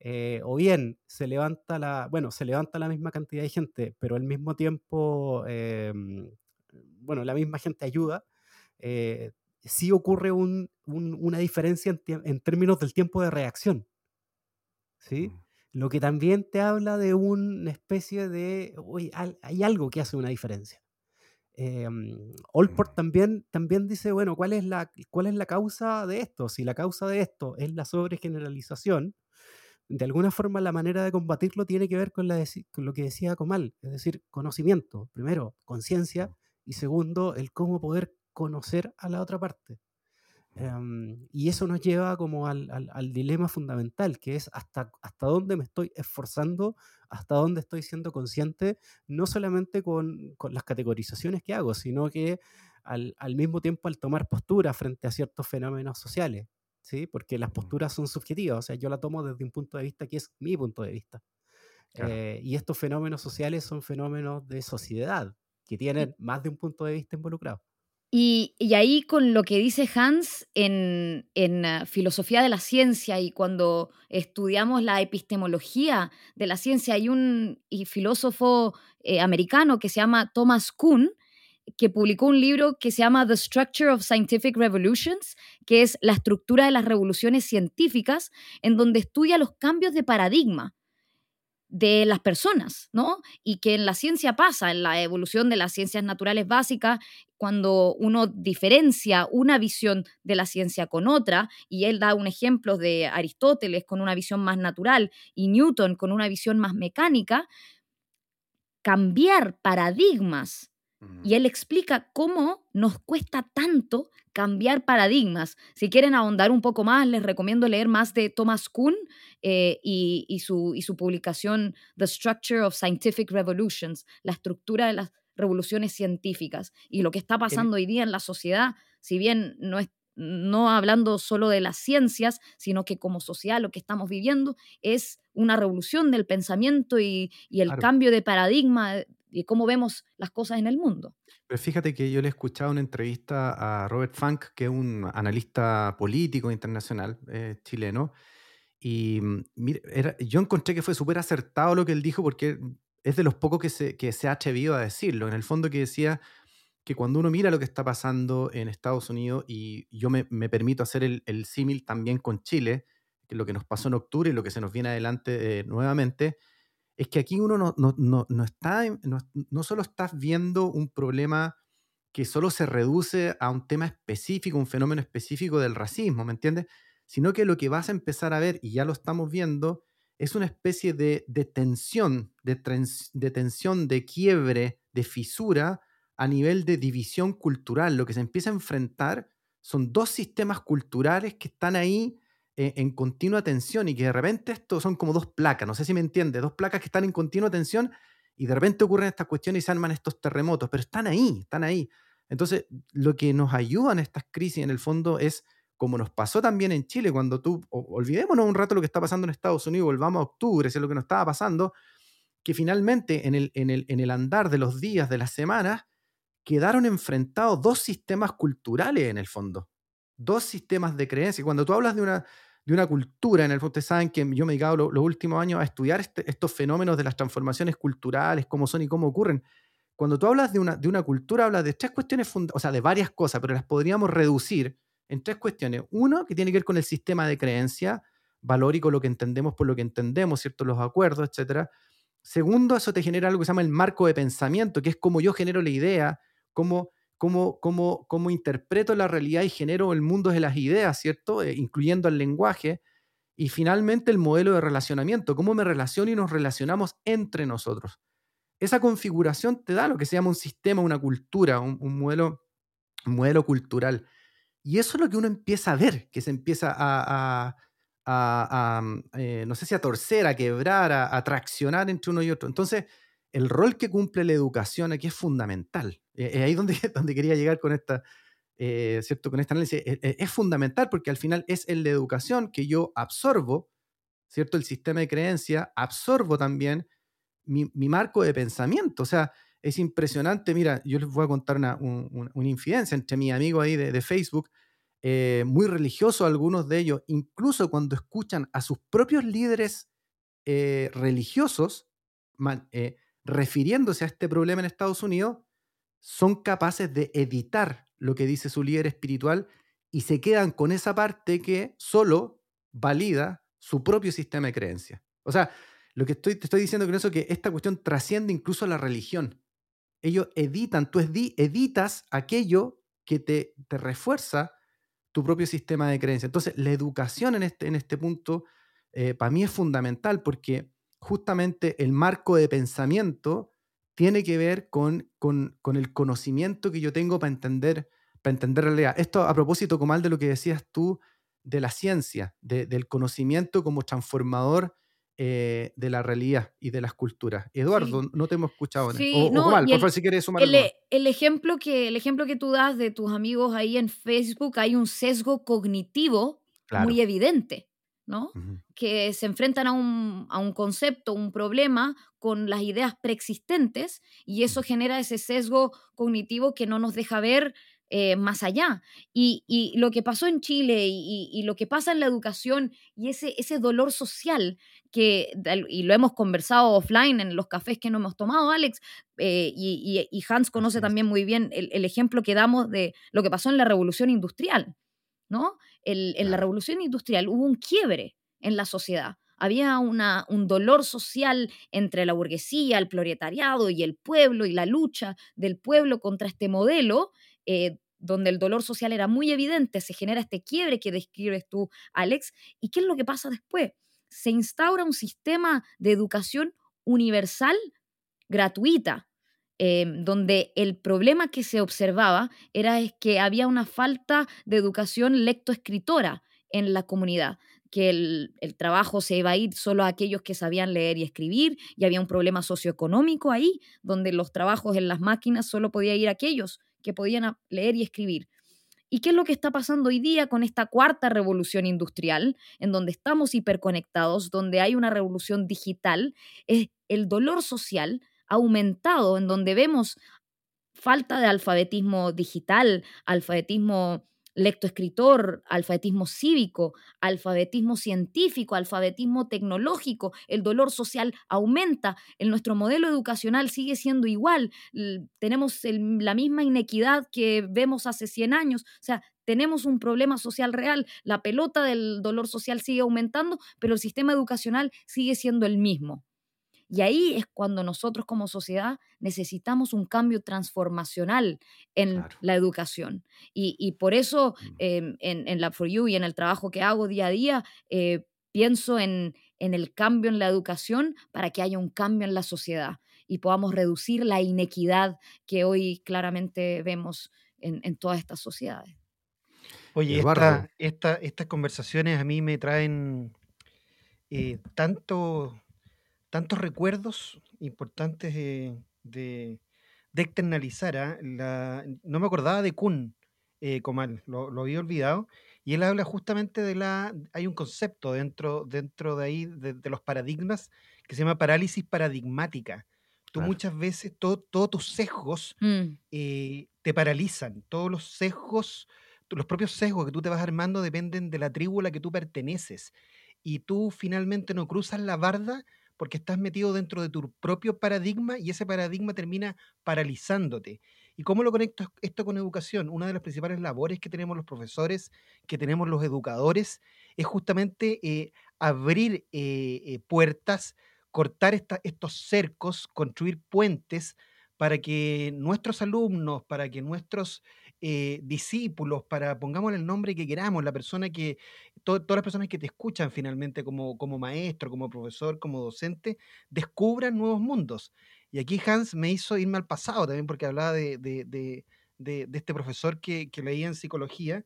eh, o bien se levanta la, bueno, se levanta la misma cantidad de gente, pero al mismo tiempo, em, bueno, la misma gente ayuda, eh, sí ocurre una diferencia en, términos del tiempo de reacción. ¿Sí? Mm. Lo que también te habla de una especie de, uy, hay algo que hace una diferencia. Eh, Allport también, también dice, bueno, ¿cuál es, la, ¿cuál es la causa de esto? Si la causa de esto es la sobregeneralización, de alguna forma la manera de combatirlo tiene que ver con, la con lo que decía Comal, es decir, conocimiento. Primero, conciencia y segundo, el cómo poder conocer a la otra parte. Em, y eso nos lleva como al, dilema fundamental, que es hasta, hasta dónde me estoy esforzando, hasta dónde estoy siendo consciente, no solamente con, las categorizaciones que hago, sino que al, mismo tiempo al tomar postura frente a ciertos fenómenos sociales, ¿sí? porque las posturas son subjetivas, o sea, yo la tomo desde un punto de vista que es mi punto de vista. Eh, y estos fenómenos sociales son fenómenos de sociedad, que tienen más de un punto de vista involucrado. Y, ahí con lo que dice Hans en, ah, filosofía de la ciencia y cuando estudiamos la epistemología de la ciencia, hay un filósofo eh, americano que se llama Thomas Kuhn, que publicó un libro que se llama The Structure of Scientific Revolutions, que es la estructura de las revoluciones científicas, en donde estudia los cambios de paradigma de las personas, ¿no? Y que en la ciencia pasa, en la evolución de las ciencias naturales básicas, cuando uno diferencia una visión de la ciencia con otra, y él da un ejemplo de Aristóteles con una visión más natural y Newton con una visión más mecánica, cambiar paradigmas y él explica cómo nos cuesta tanto cambiar paradigmas. Si quieren ahondar un poco más, les recomiendo leer más de Thomas Kuhn eh, y, su, y su publicación The Structure of Scientific Revolutions, la estructura de las revoluciones científicas. Y lo que está pasando hoy día en la sociedad, si bien no es no hablando solo de las ciencias, sino que como sociedad lo que estamos viviendo es una revolución del pensamiento y, el cambio de paradigma y cómo vemos las cosas en el mundo. Pero fíjate que yo le he escuchado una entrevista a Robert Funk, que es un analista político internacional eh, chileno, y mm, yo encontré que fue súper acertado lo que él dijo porque es de los pocos que se, que se ha atrevido a decirlo. En el fondo que decía que cuando uno mira lo que está pasando en Estados Unidos, y yo me, permito hacer el, símil también con Chile, que lo que nos pasó en octubre y lo que se nos viene adelante eh, nuevamente, es que aquí uno no, no, está, no, solo estás viendo un problema que solo se reduce a un tema específico, un fenómeno específico del racismo, ¿me entiendes? Sino que lo que vas a empezar a ver, y ya lo estamos viendo, es una especie de, tensión, de, de tensión, de quiebre, de fisura a nivel de división cultural. Lo que se empieza a enfrentar son dos sistemas culturales que están ahí eh, en continua tensión y que de repente esto son como dos placas, no sé si me entiendes, dos placas que están en continua tensión y de repente ocurren estas cuestiones y se arman estos terremotos, pero están ahí, están ahí. Entonces, lo que nos ayuda en estas crisis en el fondo es, como nos pasó también en Chile, cuando tú, olvidémonos un rato lo que está pasando en Estados Unidos, volvamos a octubre, si es lo que nos estaba pasando, que finalmente en el, en el, en el andar de los días, de las semanas, quedaron enfrentados dos sistemas culturales en el fondo, dos sistemas de creencia. Cuando tú hablas de una, de una cultura, en el fondo, ustedes saben que yo me he dedicado los últimos años a estudiar este, estos fenómenos de las transformaciones culturales, cómo son y cómo ocurren. Cuando tú hablas de una, de una cultura, hablas de tres cuestiones, o de varias cosas, pero las podríamos reducir en tres cuestiones. Uno, que tiene que ver con el sistema de creencia, valórico, lo que entendemos por lo que entendemos, ¿cierto? Los acuerdos, etc. Segundo, eso te genera algo que se llama el marco de pensamiento, que es como yo genero la idea, cómo cómo, cómo, cómo interpreto la realidad y genero el mundo de las ideas, ¿cierto? Eh, incluyendo el lenguaje. Y finalmente el modelo de relacionamiento, cómo me relaciono y nos relacionamos entre nosotros. Esa configuración te da lo que se llama un sistema, una cultura, un, modelo, un modelo cultural. Y eso es lo que uno empieza a ver, que se empieza a, eh, no sé si a torcer, a quebrar, a, a, traccionar entre uno y otro. Entonces, el rol que cumple la educación aquí es fundamental. Eh, es ahí donde, donde quería llegar con esta, eh, ¿cierto? Con este análisis. Es, fundamental porque al final es el de educación que yo absorbo, ¿cierto? El sistema de creencia, absorbo también mi, marco de pensamiento. O sea, es impresionante. Mira, yo les voy a contar una, una infidencia entre mis amigos ahí de, Facebook, eh, muy religiosos algunos de ellos, incluso cuando escuchan a sus propios líderes religiosos, refiriéndose a este problema en Estados Unidos, son capaces de editar lo que dice su líder espiritual y se quedan con esa parte que solo valida su propio sistema de creencias. O sea, lo que estoy, te estoy diciendo con eso es que esta cuestión trasciende incluso la religión. Ellos editan, tú editas aquello que te, refuerza tu propio sistema de creencias. Entonces, la educación en este, este punto eh, para mí es fundamental porque justamente el marco de pensamiento tiene que ver con, con, el conocimiento que yo tengo para entender, para entender la realidad. Esto a propósito, Comal, de lo que decías tú de la ciencia, del conocimiento como transformador eh, de la realidad y de las culturas. Eduardo, no te hemos escuchado. Sí, o, no, por favor, si quieres sumar el, el, ejemplo que, el ejemplo que tú das de tus amigos ahí en Facebook, hay un sesgo cognitivo muy evidente. ¿No? Que se enfrentan a un, a un, concepto, un problema con las ideas preexistentes y eso genera ese sesgo cognitivo que no nos deja ver eh, más allá. Y, y, lo que pasó en Chile y, y, lo que pasa en la educación y ese, ese dolor social que, y lo hemos conversado offline en los cafés que no hemos tomado, Alex, eh, y, Hans conoce también muy bien el, el ejemplo que damos de lo que pasó en la revolución industrial. ¿no? En la revolución industrial hubo un quiebre en la sociedad. Había una, un dolor social entre la burguesía, el proletariado y el pueblo y la lucha del pueblo contra este modelo, eh, donde el dolor social era muy evidente, se genera este quiebre que describes tú, Alex. ¿Y qué es lo que pasa después? Se instaura un sistema de educación universal gratuita, Em, donde el problema que se observaba era que había una falta de educación lectoescritora en la comunidad, que el, trabajo se iba a ir solo a aquellos que sabían leer y escribir, y había un problema socioeconómico ahí, donde los trabajos en las máquinas solo podía ir a aquellos que podían leer y escribir. ¿Y qué es lo que está pasando hoy día con esta cuarta revolución industrial, en donde estamos hiperconectados, donde hay una revolución digital? Es el dolor social aumentado, en donde vemos falta de alfabetismo digital, alfabetismo lectoescritor, alfabetismo cívico, alfabetismo científico, alfabetismo tecnológico, el dolor social aumenta, en nuestro modelo educacional sigue siendo igual, tenemos la misma inequidad que vemos hace 100 años, o sea, tenemos un problema social real, la pelota del dolor social sigue aumentando, pero el sistema educacional sigue siendo el mismo. Y ahí es cuando nosotros como sociedad necesitamos un cambio transformacional en la educación. Y, por eso em, en, en Lab for You y en el trabajo que hago día a día, eh, pienso en, el cambio en la educación para que haya un cambio en la sociedad y podamos reducir la inequidad que hoy claramente vemos en, todas estas sociedades. Oye, estas conversaciones a mí me traen eh, tanto tantos recuerdos importantes de, externalizar. ¿ah? no me acordaba de Kuhn, eh, Comal, lo, había olvidado. Y él habla justamente de la. Hay un concepto dentro, dentro de ahí, de, los paradigmas, que se llama parálisis paradigmática. Tú muchas veces, todos tus sesgos mm. eh, te paralizan. Todos los sesgos, los propios sesgos que tú te vas armando dependen de la tribu a la que tú perteneces. Y tú finalmente no cruzas la barda porque estás metido dentro de tu propio paradigma y ese paradigma termina paralizándote. ¿Y cómo lo conecto esto con educación? Una de las principales labores que tenemos los profesores, que tenemos los educadores, es justamente eh, abrir eh, eh, puertas, cortar estos cercos, construir puentes para que nuestros alumnos, para que nuestros discípulos, para pongamos el nombre que queramos, la persona que, todas las personas que te escuchan finalmente como, como maestro, como profesor, como docente, descubran nuevos mundos. Y aquí Hans me hizo irme al pasado también porque hablaba de, de, de, de- este profesor que, que leía en psicología.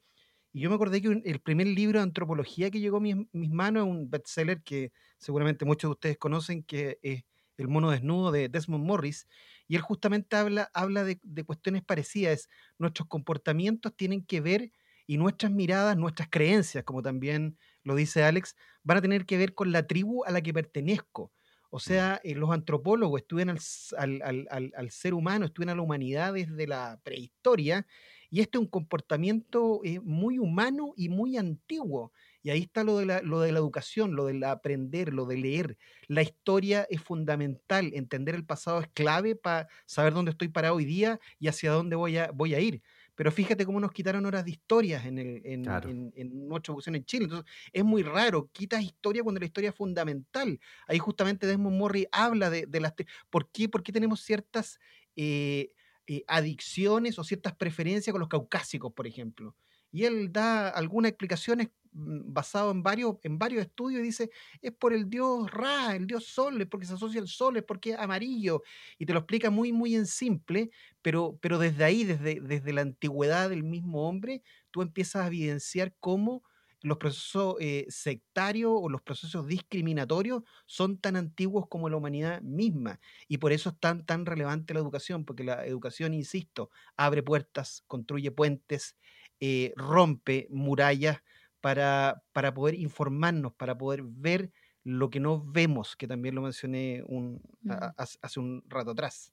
Y yo me acordé que un- el primer libro de antropología que llegó a mis, mis manos es un bestseller que seguramente muchos de ustedes conocen, que es El mono desnudo de Desmond Morris. Y él justamente habla, habla de, cuestiones parecidas. es, Nuestros comportamientos tienen que ver y nuestras miradas, nuestras creencias, como también lo dice Alex, van a tener que ver con la tribu a la que pertenezco. O sea, eh, los antropólogos estudian al, al- al- al- al ser humano, estudian a la humanidad desde la prehistoria, y este es un comportamiento eh, muy humano y muy antiguo. Y ahí está lo de, la, lo de la educación, lo del aprender, lo de leer. La historia es fundamental, entender el pasado es clave para saber dónde estoy parado hoy día y hacia dónde voy a, voy a ir. Pero fíjate cómo nos quitaron horas de historias en, el, en, Claro. en, en nuestra educación en Chile. Entonces, es muy raro, quitas historia cuando la historia es fundamental. Ahí justamente Desmond Morris habla de, de las... ¿Por qué? ¿Por qué tenemos ciertas eh, eh, adicciones o ciertas preferencias con los caucásicos, por ejemplo? Y él da algunas explicaciones mm, basado en varios, en varios estudios y dice, es por el dios Ra, el dios Sol, es porque se asocia al Sol, es porque es amarillo. Y te lo explica muy, muy en simple, pero, pero desde ahí, desde, desde la antigüedad del mismo hombre, tú empiezas a evidenciar cómo los procesos eh, sectarios o los procesos discriminatorios son tan antiguos como la humanidad misma. Y por eso es tan, tan relevante la educación, porque la educación, insisto, abre puertas, construye puentes, eh, rompe murallas para, para poder informarnos, para poder ver lo que no vemos, que también lo mencioné un, a- Mm. a- hace- un rato atrás.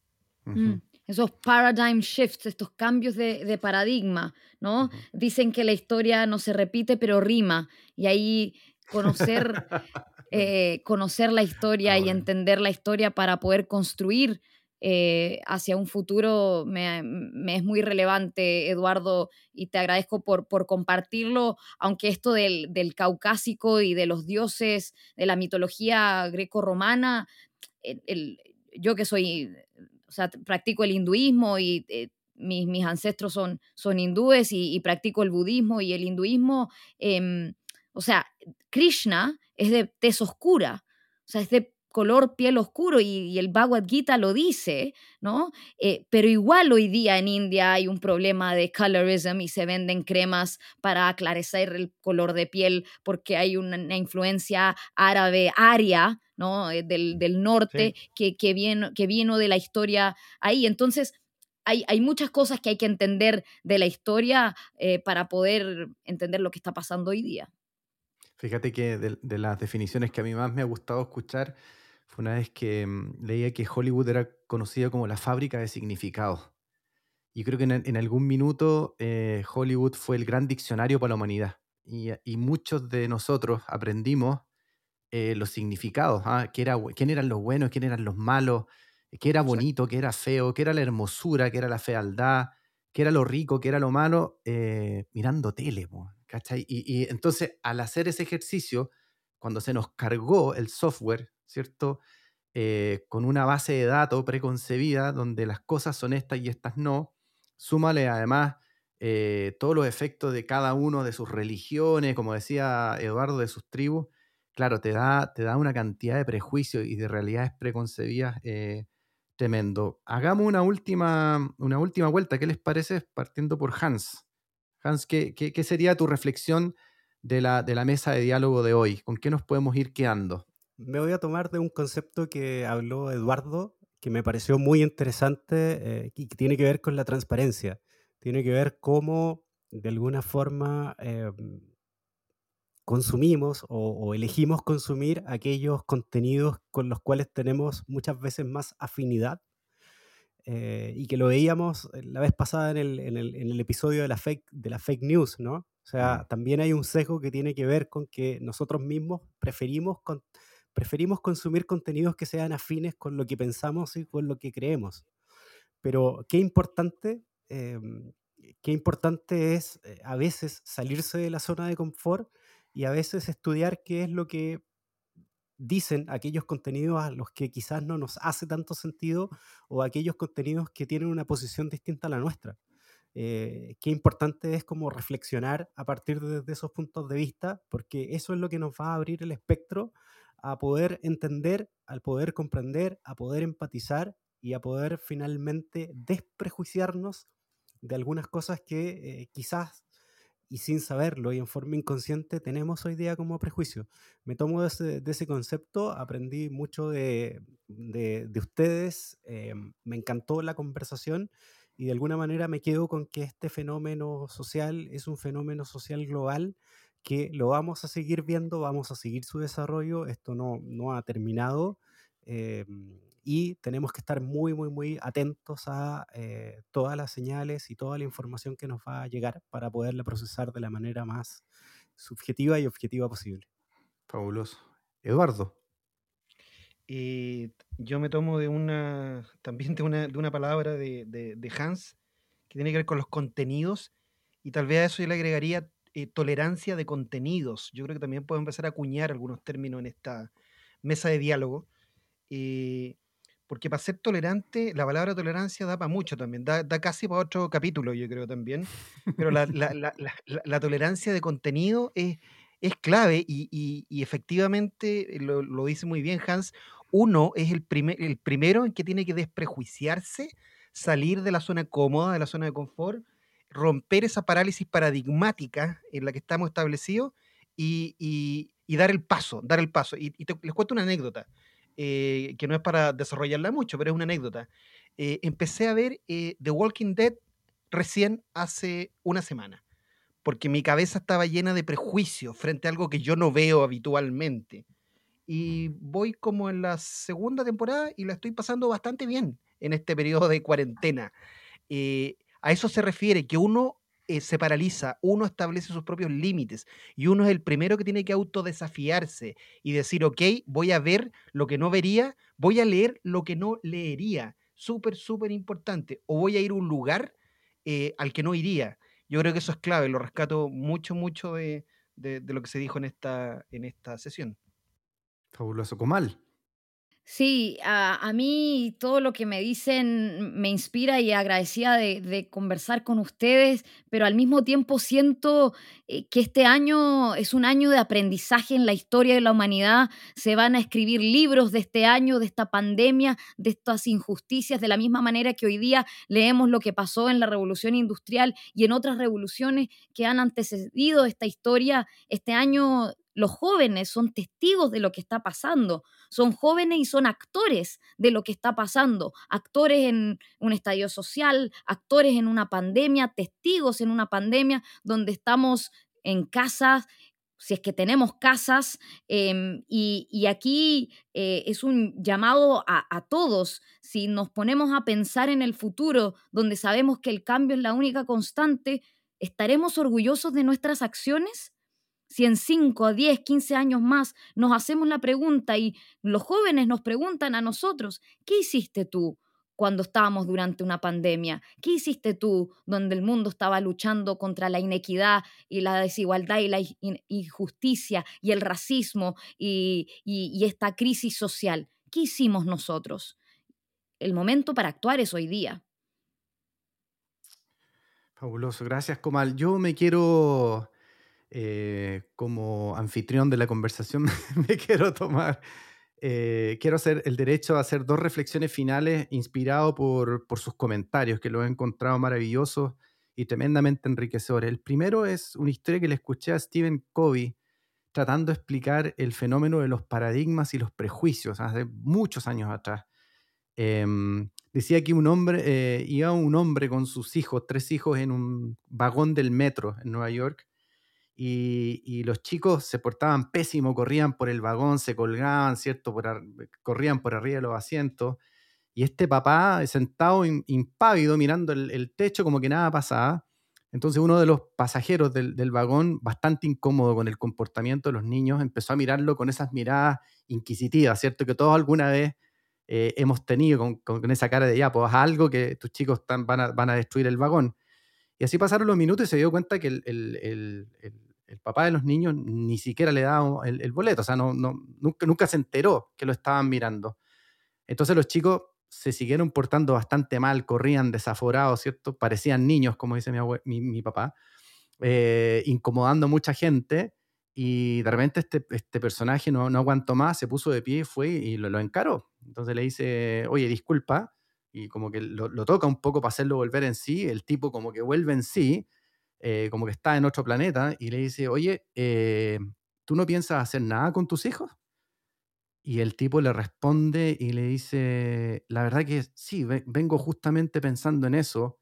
Mm, Esos paradigm shifts, estos cambios de, de paradigma, ¿no? Dicen que la historia no se repite, pero rima. Y ahí conocer, eh, conocer la historia y entender la historia para poder construir eh, hacia un futuro me, es muy relevante, Eduardo, y te agradezco por, compartirlo, aunque esto del, caucásico y de los dioses de la mitología greco-romana, yo que soy, o sea, practico el hinduismo y eh, mis, mis ancestros son, son hindúes y, y practico el budismo y el hinduismo, em, o sea, Krishna es de tez oscura, o sea, es de color piel oscuro y, y el Bhagavad Gita lo dice, ¿no? Eh, pero igual hoy día en India hay un problema de colorism y se venden cremas para aclarecer el color de piel porque hay una, una influencia árabe aria, ¿no? Eh, Del, del norte que, que, vino, que vino de la historia ahí. Entonces, hay, hay muchas cosas que hay que entender de la historia eh, para poder entender lo que está pasando hoy día. Fíjate que de, de las definiciones que a mí más me ha gustado escuchar fue una vez que mm, leía que Hollywood era conocida como la fábrica de significados. Y creo que en, en algún minuto eh, Hollywood fue el gran diccionario para la humanidad. Y, y muchos de nosotros aprendimos eh, los significados, ¿ah? ¿Qué era, quién eran los buenos, quién eran los malos, qué era bonito, qué era feo, qué era la hermosura, qué era la fealdad, qué era lo rico, qué era lo malo, eh, mirando tele. ¿cachai? Y, y entonces al hacer ese ejercicio, cuando se nos cargó el software, ¿cierto? Eh, con una base de datos preconcebida donde las cosas son estas y estas no, súmale además eh, todos los efectos de cada uno de sus religiones, como decía Eduardo, de sus tribus, claro, te da, te da una cantidad de prejuicios y de realidades preconcebidas eh, tremendo. Hagamos una última, una última vuelta, ¿qué les parece? Partiendo por Hans. Hans, ¿qué, qué, qué sería tu reflexión de la, de la mesa de diálogo de hoy? ¿Con qué nos podemos ir quedando? Me voy a tomar de un concepto que habló Eduardo, que me pareció muy interesante eh, y que tiene que ver con la transparencia. Tiene que ver cómo, de alguna forma, eh, consumimos o, o, elegimos consumir aquellos contenidos con los cuales tenemos muchas veces más afinidad. Eh, y que lo veíamos la vez pasada en el, en el, en el episodio de la, fake, de la fake news, ¿no? O sea, mm. también hay un sesgo que tiene que ver con que nosotros mismos preferimos, con, preferimos consumir contenidos que sean afines con lo que pensamos y con lo que creemos. Pero qué importante, eh, qué importante es eh, a veces salirse de la zona de confort y a veces estudiar qué es lo que dicen aquellos contenidos a los que quizás no nos hace tanto sentido o aquellos contenidos que tienen una posición distinta a la nuestra. Eh, qué importante es como reflexionar a partir de, esos puntos de vista, porque eso es lo que nos va a abrir el espectro a poder entender, al poder comprender, a poder empatizar y a poder finalmente desprejuiciarnos de algunas cosas que eh, quizás y sin saberlo y en forma inconsciente tenemos hoy día como prejuicio. Me tomo de ese, concepto, aprendí mucho de, ustedes, eh, me encantó la conversación y de alguna manera me quedo con que este fenómeno social es un fenómeno social global que lo vamos a seguir viendo, vamos a seguir su desarrollo, esto no, no ha terminado. Eh, y tenemos que estar muy, muy, muy atentos a eh, todas las señales y toda la información que nos va a llegar para poderla procesar de la manera más subjetiva y objetiva posible. Fabuloso. Eduardo. Eh, yo me tomo de una, también de una, de una palabra de, de, Hans que tiene que ver con los contenidos y tal vez a eso yo le agregaría eh, tolerancia de contenidos. Yo creo que también puedo empezar a acuñar algunos términos en esta mesa de diálogo. Porque para ser tolerante, la palabra tolerancia da para mucho también, da, casi para otro capítulo, yo creo también. Pero la, tolerancia de contenido es, es clave y, efectivamente lo, dice muy bien Hans. Uno es el, primer, el primero en que tiene que desprejuiciarse, salir de la zona cómoda, de la zona de confort, romper esa parálisis paradigmática en la que estamos establecidos y, dar el paso, dar el paso. Y, les cuento una anécdota. Eh, que no es para desarrollarla mucho, pero es una anécdota. Eh, empecé a ver eh, The Walking Dead recién hace una semana, porque mi cabeza estaba llena de prejuicios frente a algo que yo no veo habitualmente. Y voy como en la segunda temporada y la estoy pasando bastante bien en este periodo de cuarentena. A eso se refiere, que uno eh, se paraliza, uno establece sus propios límites y uno es el primero que tiene que autodesafiarse y decir, ok, voy a ver lo que no vería, voy a leer lo que no leería. Súper, súper importante. O voy a ir a un lugar eh, al que no iría. Yo creo que eso es clave, lo rescato mucho, mucho de, de, lo que se dijo en esta, en esta sesión. Fabuloso. Comal. Sí, a, mí todo lo que me dicen me inspira y agradecida de, conversar con ustedes, pero al mismo tiempo siento eh, que este año es un año de aprendizaje en la historia de la humanidad. Se van a escribir libros de este año, de esta pandemia, de estas injusticias, de la misma manera que hoy día leemos lo que pasó en la revolución industrial y en otras revoluciones que han antecedido esta historia. Este año los jóvenes son testigos de lo que está pasando, son jóvenes y son actores de lo que está pasando, actores en un estadio social, actores en una pandemia, testigos en una pandemia donde estamos en casas, si es que tenemos casas, em, y, aquí eh, es un llamado a, a todos, si nos ponemos a pensar en el futuro, donde sabemos que el cambio es la única constante, ¿estaremos orgullosos de nuestras acciones? Si en 5, 10, 15 años más nos hacemos la pregunta y los jóvenes nos preguntan a nosotros, ¿qué hiciste tú cuando estábamos durante una pandemia? ¿Qué hiciste tú donde el mundo estaba luchando contra la inequidad y la desigualdad y la injusticia y el racismo y, esta crisis social? ¿Qué hicimos nosotros? El momento para actuar es hoy día. Fabuloso, gracias Comal. Yo me quiero eh, como anfitrión de la conversación me quiero tomar, eh, quiero hacer el derecho a hacer dos reflexiones finales inspirado por, por sus comentarios, que lo he encontrado maravillosos y tremendamente enriquecedores. El primero es una historia que le escuché a Stephen Covey tratando de explicar el fenómeno de los paradigmas y los prejuicios hace muchos años atrás. Em, decía que un hombre, eh, iba un hombre con sus hijos, tres hijos, en un vagón del metro en Nueva York, y, los chicos se portaban pésimo, corrían por el vagón, se colgaban, ¿cierto? corrían por arriba de los asientos. Y este papá sentado impávido mirando el, techo como que nada pasaba. Entonces uno de los pasajeros del, vagón, bastante incómodo con el comportamiento de los niños, empezó a mirarlo con esas miradas inquisitivas, ¿cierto? Que todos alguna vez eh, hemos tenido con, esa cara de ya, pues algo que tus chicos van, a, destruir el vagón. Y así pasaron los minutos y se dio cuenta que el, papá de los niños ni siquiera le daba el, boleto, o sea, no, nunca, se enteró que lo estaban mirando. Entonces los chicos se siguieron portando bastante mal, corrían desaforados, ¿cierto? Parecían niños, como dice mi, papá, eh, incomodando a mucha gente. Y de repente este, este personaje no, no, aguantó más, se puso de pie, fue y lo, lo encaró. Entonces le dice, oye, disculpa, y como que lo, toca un poco para hacerlo volver en sí. El tipo como que vuelve en sí, eh, como que está en otro planeta, y le dice, oye, eh, ¿tú no piensas hacer nada con tus hijos? Y el tipo le responde y le dice, la verdad que sí, vengo justamente pensando en eso.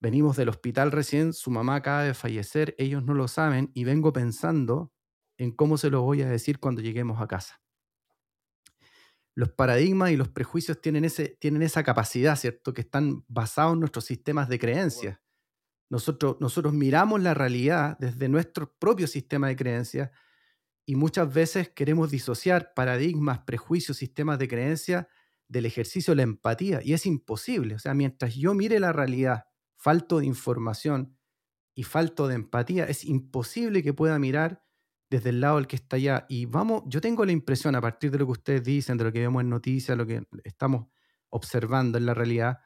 Venimos del hospital recién, su mamá acaba de fallecer, ellos no lo saben y vengo pensando en cómo se lo voy a decir cuando lleguemos a casa. Los paradigmas y los prejuicios tienen, ese, tienen esa capacidad, ¿cierto? Que están basados en nuestros sistemas de creencias. Nosotros, nosotros miramos la realidad desde nuestro propio sistema de creencias y muchas veces queremos disociar paradigmas, prejuicios, sistemas de creencia del ejercicio de la empatía y es imposible. O sea, mientras yo mire la realidad, falto de información y falto de empatía, es imposible que pueda mirar desde el lado del que está allá. Y vamos, yo tengo la impresión, a partir de lo que ustedes dicen, de lo que vemos en noticias, lo que estamos observando en la realidad,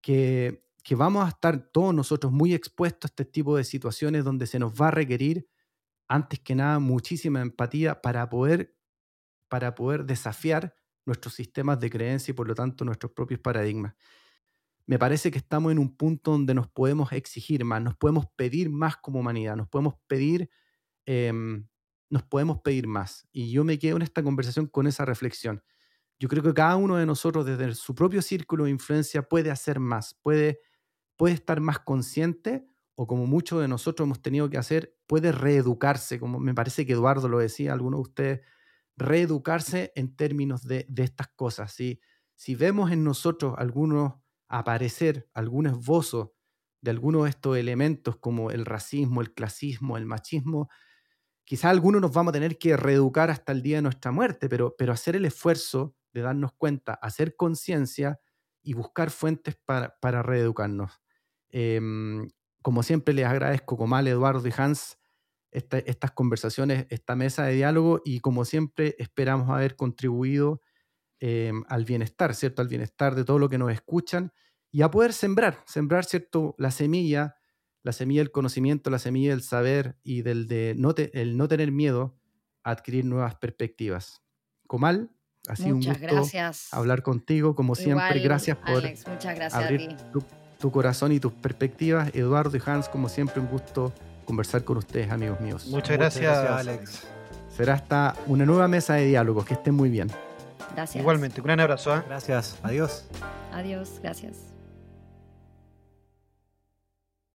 que, que vamos a estar todos nosotros muy expuestos a este tipo de situaciones donde se nos va a requerir antes que nada, muchísima empatía para poder, para poder desafiar nuestros sistemas de creencia y por lo tanto nuestros propios paradigmas. Me parece que estamos en un punto donde nos podemos exigir más, nos podemos pedir más como humanidad, nos podemos pedir, em, nos podemos pedir más. Y yo me quedo en esta conversación con esa reflexión. Yo creo que cada uno de nosotros desde su propio círculo de influencia puede hacer más, puede, puede estar más consciente o como muchos de nosotros hemos tenido que hacer, puede reeducarse, como me parece que Eduardo lo decía, algunos de ustedes, reeducarse en términos de, estas cosas. Si, si vemos en nosotros algunos aparecer, algún esbozo de algunos de estos elementos como el racismo, el clasismo, el machismo, quizá algunos nos vamos a tener que reeducar hasta el día de nuestra muerte, pero, pero hacer el esfuerzo de darnos cuenta, hacer conciencia y buscar fuentes para, para reeducarnos. Em, como siempre, les agradezco, Comal, Eduardo y Hans, estas conversaciones, esta mesa de diálogo y como siempre esperamos haber contribuido eh, al bienestar, ¿cierto? Al bienestar de todo lo que nos escuchan y a poder sembrar, sembrar, ¿cierto? La semilla, la semilla del conocimiento, la semilla del saber y del de no el no tener miedo a adquirir nuevas perspectivas. Comal, ha sido un gusto gracias. hablar contigo, como siempre. gracias por muchas gracias abrir tu corazón y tus perspectivas. Eduardo y Hans, como siempre, un gusto conversar con ustedes, amigos míos. Muchas gracias, Alex. Será hasta una nueva mesa de diálogos. Que estén muy bien. Gracias. Igualmente, un gran abrazo. ¿eh? Gracias. Adiós. Adiós. Gracias.